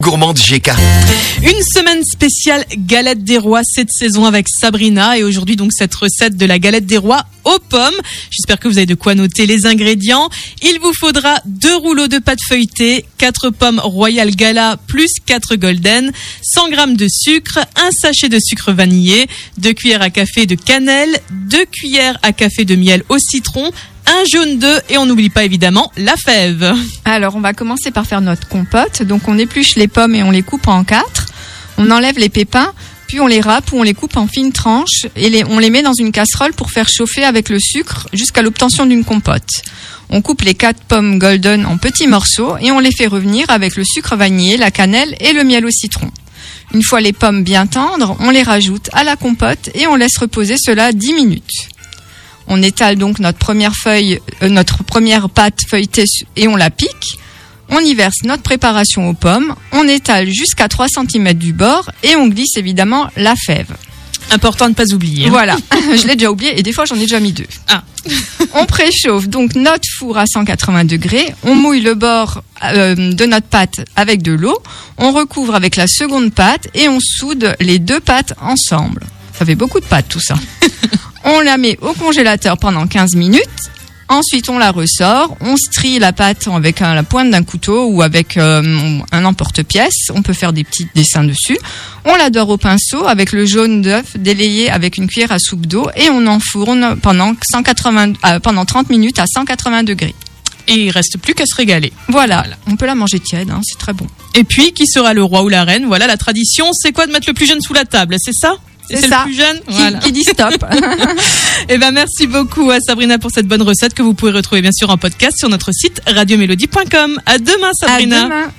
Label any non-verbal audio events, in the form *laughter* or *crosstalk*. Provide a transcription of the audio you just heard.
Gourmande GK. Une semaine spéciale galette des rois cette saison avec Sabrina et aujourd'hui donc cette recette de la galette des rois aux pommes. J'espère que vous avez de quoi noter les ingrédients. Il vous faudra deux rouleaux de pâte feuilletée, quatre pommes Royal Gala plus quatre golden, 100 g de sucre, un sachet de sucre vanillé, deux cuillères à café de cannelle, deux cuillères à café de miel au citron, un jaune d'œuf et on n'oublie pas évidemment la fève. Alors, on va commencer par faire notre compote. Donc, on épluche les pommes et on les coupe en quatre. On enlève les pépins, puis on les râpe ou on les coupe en fines tranches et on les met dans une casserole pour faire chauffer avec le sucre jusqu'à l'obtention d'une compote. On coupe les quatre pommes golden en petits morceaux et on les fait revenir avec le sucre vanillé, la cannelle et le miel au citron. Une fois les pommes bien tendres, on les rajoute à la compote et on laisse reposer cela 10 minutes. On étale donc notre première feuille, euh, notre première pâte feuilletée et on la pique. On y verse notre préparation aux pommes, on étale jusqu'à 3 cm du bord et on glisse évidemment la fève. Important de ne pas oublier. hein. Voilà, *laughs* je l'ai déjà oublié et des fois j'en ai déjà mis deux. Ah. *laughs* on préchauffe donc notre four à 180 degrés, on mouille le bord euh, de notre pâte avec de l'eau, on recouvre avec la seconde pâte et on soude les deux pâtes ensemble. Ça fait beaucoup de pâtes tout ça. *laughs* on la met au congélateur pendant 15 minutes. Ensuite, on la ressort, on strie la pâte avec la pointe d'un couteau ou avec euh, un emporte-pièce. On peut faire des petits dessins dessus. On la dore au pinceau avec le jaune d'œuf délayé avec une cuillère à soupe d'eau et on enfourne pendant 180, euh, pendant 30 minutes à 180 degrés. Et il reste plus qu'à se régaler. Voilà, on peut la manger tiède, hein, c'est très bon. Et puis, qui sera le roi ou la reine? Voilà, la tradition, c'est quoi de mettre le plus jeune sous la table? C'est ça? Et C'est le plus jeune Qui, Voilà. qui dit stop *laughs* Eh ben, merci beaucoup à Sabrina pour cette bonne recette que vous pouvez retrouver bien sûr en podcast sur notre site radiomélodie.com. À demain, À Sabrina. demain.